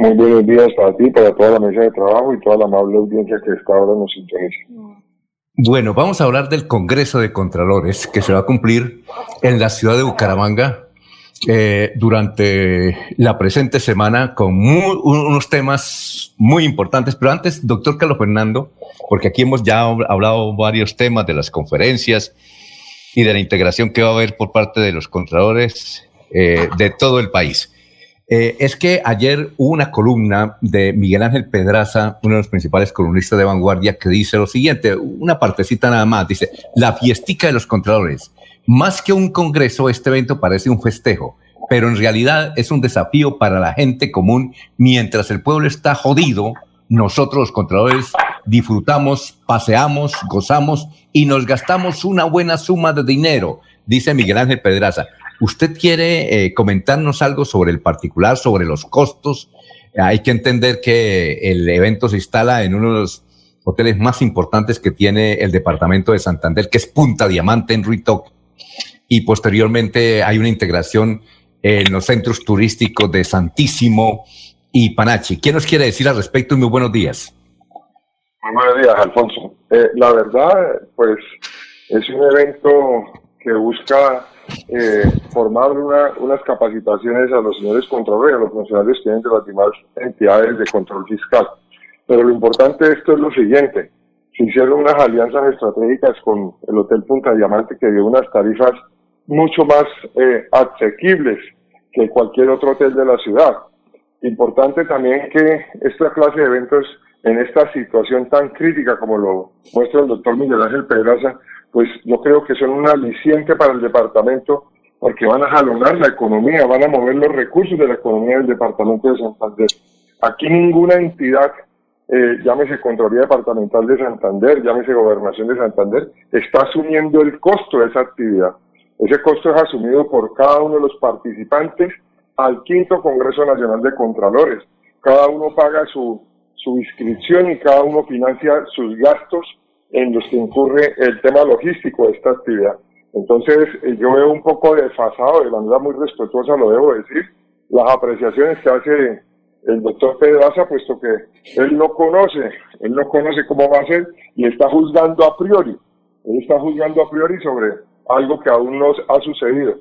Muy buenos días para ti, para toda la mesa de trabajo y toda la amable audiencia que está ahora nos sintoniza. Bueno, vamos a hablar del Congreso de Contralores que se va a cumplir en la ciudad de Bucaramanga eh, durante la presente semana con unos temas muy importantes. Pero antes, doctor Carlos Fernando, porque aquí hemos ya hablado varios temas de las conferencias y de la integración que va a haber por parte de los Contralores eh, de todo el país. Eh, es que ayer hubo una columna de Miguel Ángel Pedraza, uno de los principales columnistas de vanguardia, que dice lo siguiente, una partecita nada más, dice, la fiestica de los contralores. Más que un congreso, este evento parece un festejo, pero en realidad es un desafío para la gente común. Mientras el pueblo está jodido, nosotros los contralores disfrutamos, paseamos, gozamos y nos gastamos una buena suma de dinero, dice Miguel Ángel Pedraza. ¿Usted quiere eh, comentarnos algo sobre el particular, sobre los costos? Hay que entender que el evento se instala en uno de los hoteles más importantes que tiene el departamento de Santander, que es Punta Diamante en Ruitoc. Y posteriormente hay una integración en los centros turísticos de Santísimo y Panachi. ¿Qué nos quiere decir al respecto? Muy buenos días. Muy buenos días, Alfonso. Eh, la verdad, pues es un evento que busca eh, formar unas capacitaciones a los señores controladores, a los funcionarios que tienen de las demás entidades de control fiscal. Pero lo importante de esto es lo siguiente. Se hicieron unas alianzas estratégicas con el Hotel Punta Diamante que dio unas tarifas mucho más eh, asequibles que cualquier otro hotel de la ciudad. Importante también que esta clase de eventos en esta situación tan crítica como lo muestra el doctor Miguel Ángel Pedraza, pues yo creo que son un aliciente para el departamento porque van a jalonar la economía, van a mover los recursos de la economía del departamento de Santander. Aquí ninguna entidad, eh, llámese Contraloría Departamental de Santander, llámese Gobernación de Santander, está asumiendo el costo de esa actividad. Ese costo es asumido por cada uno de los participantes al quinto Congreso Nacional de Contralores. Cada uno paga su, su inscripción y cada uno financia sus gastos en los que incurre el tema logístico de esta actividad. Entonces, eh, yo veo un poco desfasado, de manera muy respetuosa lo debo decir, las apreciaciones que hace el doctor Pedraza, puesto que él no conoce, él no conoce cómo va a ser y está juzgando a priori, él está juzgando a priori sobre algo que aún no ha sucedido.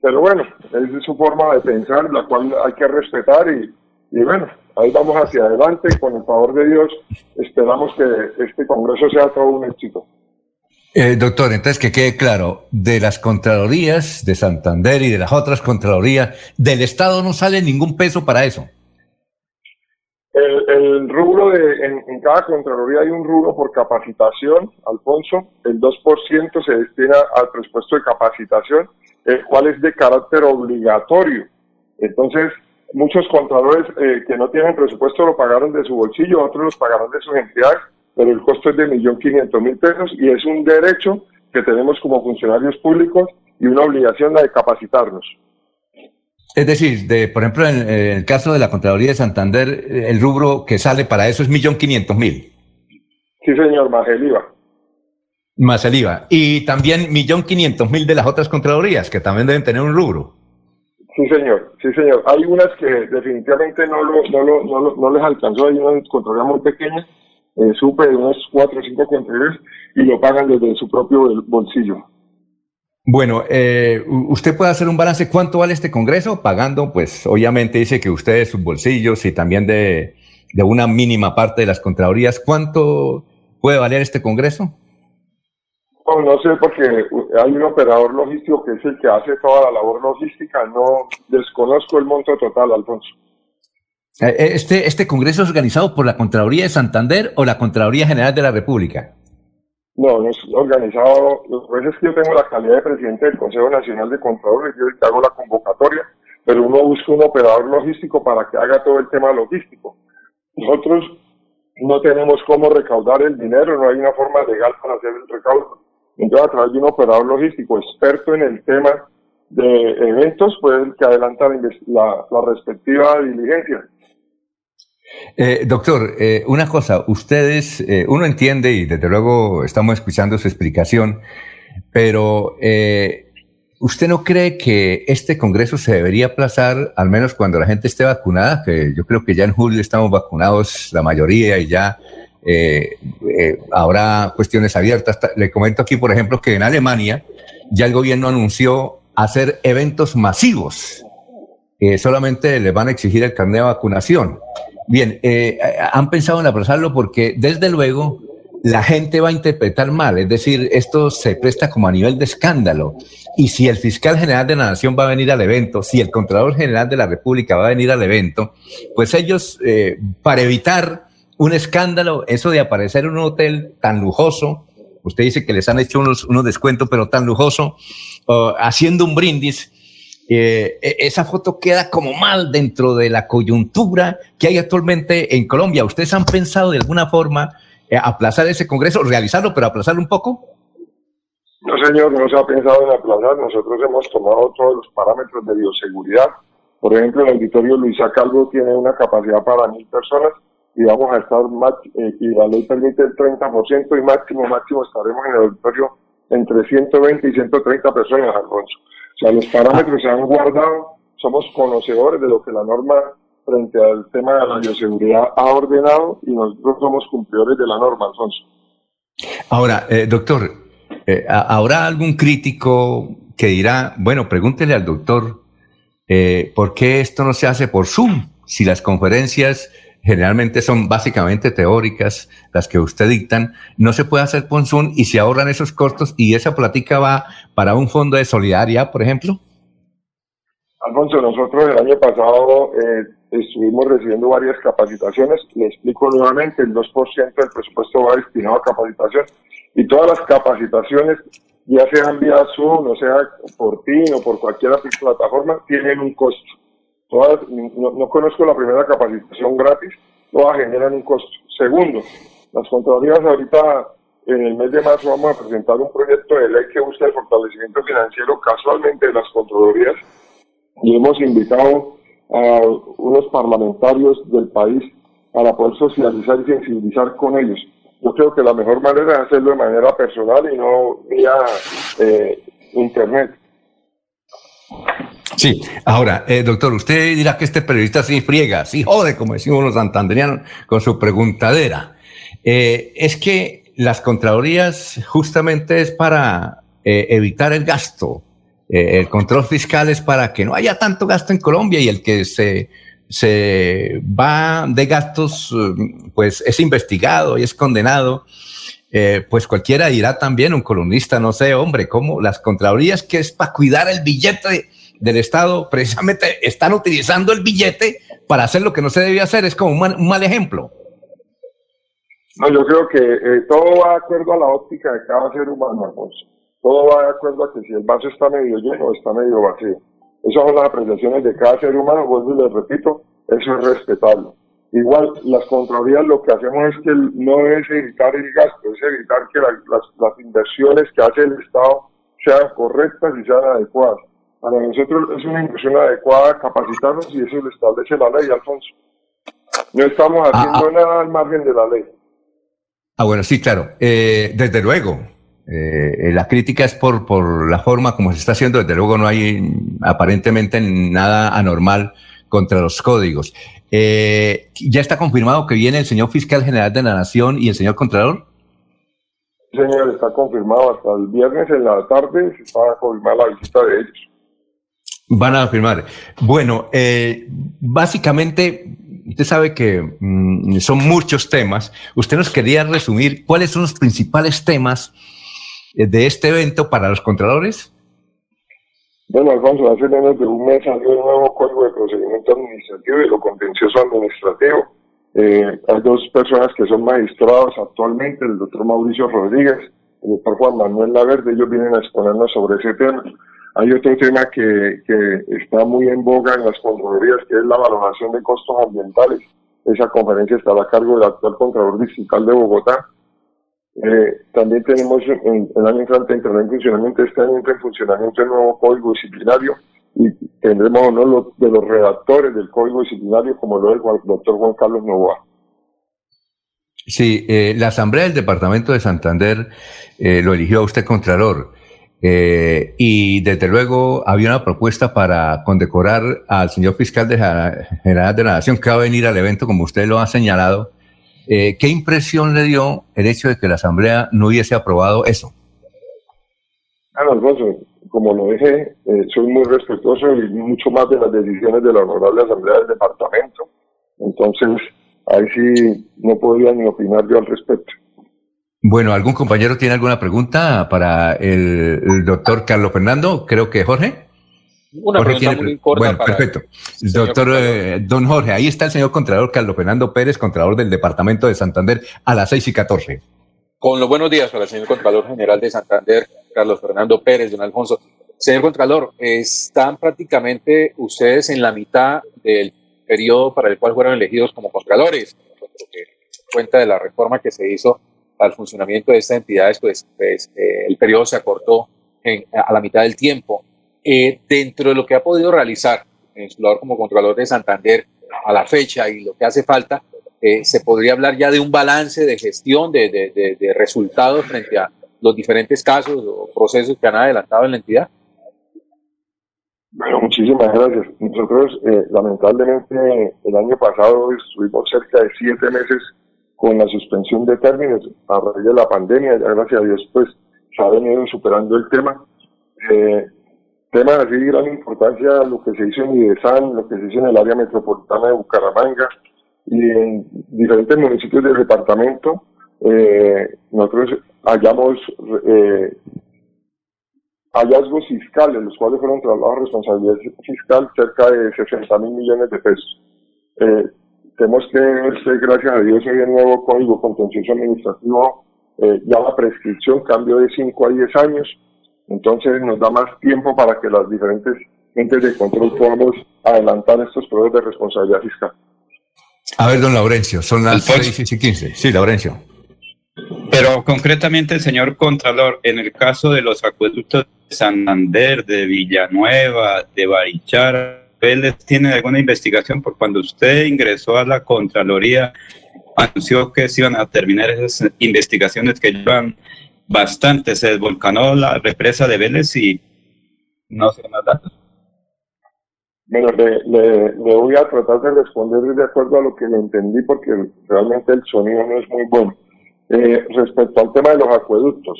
Pero bueno, es su forma de pensar, la cual hay que respetar y, y bueno, ahí vamos hacia adelante y con el favor de Dios esperamos que este Congreso sea todo un éxito. Eh, doctor, entonces que quede claro, de las Contralorías de Santander y de las otras Contralorías, del Estado no sale ningún peso para eso. El, rubro de, en, cada Contraloría hay un rubro por capacitación, Alfonso, el 2% se destina al presupuesto de capacitación, el cual es de carácter obligatorio. Entonces, muchos contadores eh, que no tienen presupuesto lo pagaron de su bolsillo, otros los pagaron de sus entidades, pero el costo es de millón quinientos mil pesos y es un derecho que tenemos como funcionarios públicos y una obligación la de capacitarnos. Es decir, de, por ejemplo, en, el caso de la Contraloría de Santander, el rubro que sale para eso es millón quinientos mil. Sí, señor, más el IVA. Más el IVA. Y también millón quinientos mil de las otras Contralorías, que también deben tener un rubro. Sí, señor, sí, señor. Hay unas que definitivamente no, lo, no, lo, no, no les alcanzó, hay unas controlías muy pequeñas, eh, supe de unos cuatro o cinco controles y lo pagan desde su propio bolsillo. Bueno, eh, usted puede hacer un balance. ¿Cuánto vale este Congreso? Pagando, pues obviamente dice que usted de sus bolsillos y también de, de una mínima parte de las Contralorías. ¿Cuánto puede valer este Congreso? No, no sé, porque hay un operador logístico que es el que hace toda la labor logística. No desconozco el monto total, Alfonso. Eh, eh, ¿Este, ¿Este congreso es organizado por la Contraloría de Santander o la Contraloría General de la República? No, no es organizado. Lo que es que yo tengo la calidad de presidente del Consejo Nacional de Contralores, yo que hago la convocatoria, pero uno busca un operador logístico para que haga todo el tema logístico. Nosotros no tenemos cómo recaudar el dinero, no hay una forma legal para hacer el recaudo entonces, a través de un operador logístico experto en el tema de eventos, puede que adelanta la, respectiva diligencia. Eh, doctor, eh, una cosa, ustedes, eh, uno entiende y desde luego estamos escuchando su explicación, pero ¿usted no cree que este Congreso se debería aplazar al menos cuando la gente esté vacunada? Que yo creo que ya en julio estamos vacunados la mayoría y ya eh, eh, habrá cuestiones abiertas. Le comento aquí, por ejemplo, que en Alemania ya el gobierno anunció hacer eventos masivos. solamente le van a exigir el carnet de vacunación. Bien, eh, han pensado en aplazarlo porque desde luego la gente va a interpretar mal, es decir, esto se presta como a nivel de escándalo. Y si el fiscal general de la nación va a venir al evento, si el contralor general de la República va a venir al evento, pues ellos, eh, para evitar un escándalo, eso de aparecer en un hotel tan lujoso, usted dice que les han hecho unos, unos descuentos, pero tan lujoso, haciendo un brindis, eh, e, esa foto queda como mal dentro de la coyuntura que hay actualmente en Colombia. ¿Ustedes han pensado de alguna forma eh, aplazar ese Congreso, realizarlo, pero aplazarlo un poco? No, señor, no se ha pensado en aplazar. Nosotros hemos tomado todos los parámetros de bioseguridad. Por ejemplo, el auditorio Luisa Calvo tiene una capacidad para mil personas y vamos a estar, eh, y la ley permite el 30% y máximo, máximo estaremos en el auditorio entre 120 y 130 personas, Alfonso. O sea, los parámetros se han guardado, somos conocedores de lo que la norma frente al tema de la bioseguridad ha ordenado y nosotros somos cumplidores de la norma, Alfonso. Ahora, eh, doctor, eh, ¿habrá algún crítico que dirá, bueno, pregúntele al doctor, eh, ¿por qué esto no se hace por Zoom? Si las conferencias generalmente son básicamente teóricas, las que usted dictan, no se puede hacer por Zoom y se ahorran esos costos y esa plática va para un fondo de solidaridad, por ejemplo. Alfonso, nosotros el año pasado eh, estuvimos recibiendo varias capacitaciones. Le explico nuevamente, el 2% del presupuesto va destinado a capacitación y todas las capacitaciones, ya sean vía Zoom, o sea por ti o por cualquier plataforma, tienen un costo. No, conozco la primera capacitación gratis, todas generan un costo. Segundo, las contralorías ahorita en el mes de marzo vamos a presentar un proyecto de ley que busca el fortalecimiento financiero casualmente de las contralorías y hemos invitado a unos parlamentarios del país para poder socializar y sensibilizar con ellos. Yo creo que la mejor manera es hacerlo de manera personal y no vía eh, internet. Sí, ahora, eh, doctor, usted dirá que este periodista se friega, sí jode, como decimos los santanderianos, con su preguntadera. Eh, es que las contralorías justamente es para evitar el gasto, eh, el control fiscal es para que no haya tanto gasto en Colombia y el que se, se va de gastos, eh, pues es investigado y es condenado. Eh, pues cualquiera dirá también, un columnista, no sé, hombre, cómo las contralorías que es para cuidar el billete del Estado, precisamente están utilizando el billete para hacer lo que no se debía hacer, es como un mal, ejemplo. No, yo creo que todo va de acuerdo a la óptica de cada ser humano, Alfonso todo va de acuerdo a que si el vaso está medio lleno o está medio vacío. Esas son las apreciaciones de cada ser humano, vuelvo y les repito, eso es respetable. Igual, las contralorías lo que hacemos es que no es evitar el gasto, es evitar que las, inversiones que hace el Estado sean correctas y sean adecuadas. Para nosotros es una inversión adecuada capacitarnos y eso lo establece la ley, Alfonso. No estamos ah, haciendo ah. nada al margen de la ley. Ah, bueno, sí, claro. Eh, desde luego, eh, la crítica es por, por la forma como se está haciendo. Desde luego no hay aparentemente nada anormal contra los códigos. Eh, ¿Ya está confirmado que viene el señor fiscal general de la Nación y el señor Contralor? señor, está confirmado hasta el viernes en la tarde. Se va a confirmar la visita de ellos. Van a firmar. Bueno, eh, básicamente, usted sabe que mm, son muchos temas. Usted nos quería resumir cuáles son los principales temas eh, de este evento para los contralores? Bueno, Alfonso, hace menos de un mes salió el nuevo Código de Procedimiento Administrativo y lo contencioso administrativo. Eh, hay dos personas que son magistrados actualmente, el doctor Mauricio Rodríguez, el doctor Juan Manuel Laverde, ellos vienen a exponernos sobre ese tema. Hay otro tema que, está muy en boga en las contralorías, que es la valoración de costos ambientales. Esa conferencia estará a cargo del actual Contralor Distrital de Bogotá, eh, también tenemos en, el año entrante entrará en funcionamiento, este año entra en funcionamiento el nuevo código disciplinario y tendremos uno de los redactores del código disciplinario como lo es el doctor Juan Carlos Novoa. Sí, eh, la Asamblea del Departamento de Santander eh, lo eligió a usted Contralor. Eh, y desde luego había una propuesta para condecorar al señor fiscal de general de la Nación que va a venir al evento, como usted lo ha señalado. Eh, ¿Qué impresión le dio el hecho de que la Asamblea no hubiese aprobado eso? Como lo dije, eh, soy muy respetuoso y mucho más de las decisiones de la Honorable Asamblea del Departamento. Entonces, ahí sí no podría ni opinar yo al respecto. Bueno, ¿algún compañero tiene alguna pregunta para el, doctor Carlos Fernando? Creo que Jorge. Una pregunta muy corta. Bueno, perfecto. Doctor eh, Don Jorge, ahí está el señor Contralor Carlos Fernando Pérez, Contralor del Departamento de Santander, a las seis y catorce. Con los buenos días para el señor Contralor General de Santander, Carlos Fernando Pérez, don Alfonso. Señor Contralor, están prácticamente ustedes en la mitad del periodo para el cual fueron elegidos como Contralores, cuenta de la reforma que se hizo al funcionamiento de estas entidades, pues, pues eh, el periodo se acortó a la mitad del tiempo. Eh, dentro de lo que ha podido realizar en su como Contralor de Santander a la fecha y lo que hace falta, eh, se podría hablar ya de un balance de gestión, de, de, de, resultados frente a los diferentes casos o procesos que han adelantado en la entidad. Bueno, muchísimas gracias. Nosotros, lamentablemente, el año pasado estuvimos cerca de siete meses con la suspensión de términos a raíz de la pandemia, ya gracias a Dios pues se ha venido superando el tema. Eh, tema de así gran importancia lo que se hizo en IDESAN, lo que se hizo en el área metropolitana de Bucaramanga y en diferentes municipios del departamento. Eh, nosotros hallamos eh, hallazgos fiscales, los cuales fueron trasladados a responsabilidad fiscal cerca de 60 mil millones de pesos. Eh, tenemos que, gracias a Dios, hoy el nuevo Código Contencioso Administrativo eh, ya la prescripción cambió de 5 a 10 años, entonces nos da más tiempo para que las diferentes entes de control podamos adelantar estos procesos de responsabilidad fiscal. A ver, don Laurencio, son las 6 y 15. Sí, Laurencio. Pero concretamente, señor Contralor, en el caso de los acueductos de Santander, de Villanueva, de Barichara, tiene alguna investigación por cuando usted ingresó a la Contraloría, anunció que se iban a terminar esas investigaciones que llevan bastante. Se desvolcanó la represa de Vélez y no sé más datos. Bueno, le, le, voy a tratar de responder de acuerdo a lo que le entendí porque realmente el sonido no es muy bueno. Eh, respecto al tema de los acueductos,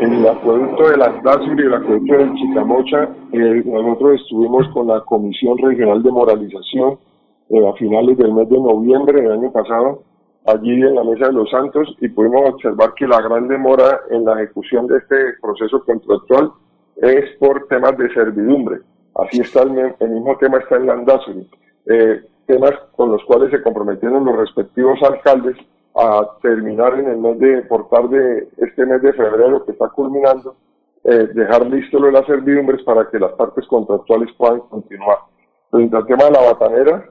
el acueducto de Landazuri y el acueducto de Chicamocha, eh, nosotros estuvimos con la Comisión Regional de Moralización eh, a finales del mes de noviembre del año pasado, allí en la Mesa de los Santos, y pudimos observar que la gran demora en la ejecución de este proceso contractual es por temas de servidumbre. Así está el, mismo tema está en Landazuri. temas con los cuales se comprometieron los respectivos alcaldes a terminar en el mes de, por tarde, este mes de febrero que está culminando, eh, dejar listo lo de las servidumbres para que las partes contractuales puedan continuar. Frente al tema de la batanera,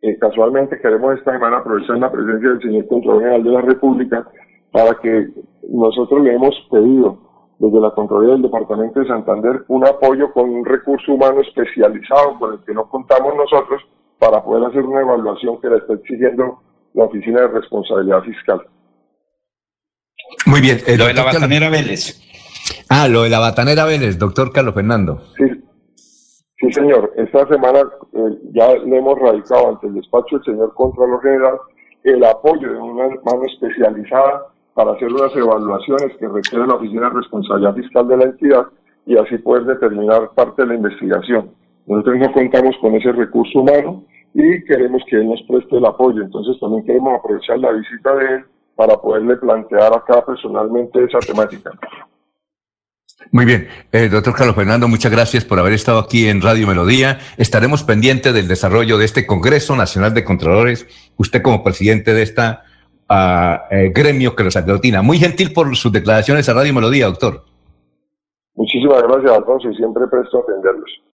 eh, casualmente queremos esta semana aprovechar la presencia del señor Contralor General de la República para que nosotros le hemos pedido desde la Contraloría del Departamento de Santander un apoyo con un recurso humano especializado con el que no contamos nosotros para poder hacer una evaluación que le está exigiendo la Oficina de Responsabilidad Fiscal. Muy bien. lo de la batanera Vélez. Ah, lo de la batanera Vélez, doctor Carlos Fernando. Sí, sí señor. Esta semana eh, ya le hemos radicado ante el despacho del señor Contralor General el apoyo de una mano especializada para hacer unas evaluaciones que requiere la Oficina de Responsabilidad Fiscal de la entidad y así poder determinar parte de la investigación. Nosotros no contamos con ese recurso humano, y queremos que él nos preste el apoyo. Entonces también queremos aprovechar la visita de él para poderle plantear acá personalmente esa temática. Muy bien, eh, doctor Carlos Fernando, muchas gracias por haber estado aquí en Radio Melodía. Estaremos pendientes del desarrollo de este Congreso Nacional de Contralores. Usted como presidente de esta ah, eh, gremio que los aglutina. Muy gentil por sus declaraciones a Radio Melodía, doctor. Muchísimas gracias, Alfonso, y siempre presto a atenderlos.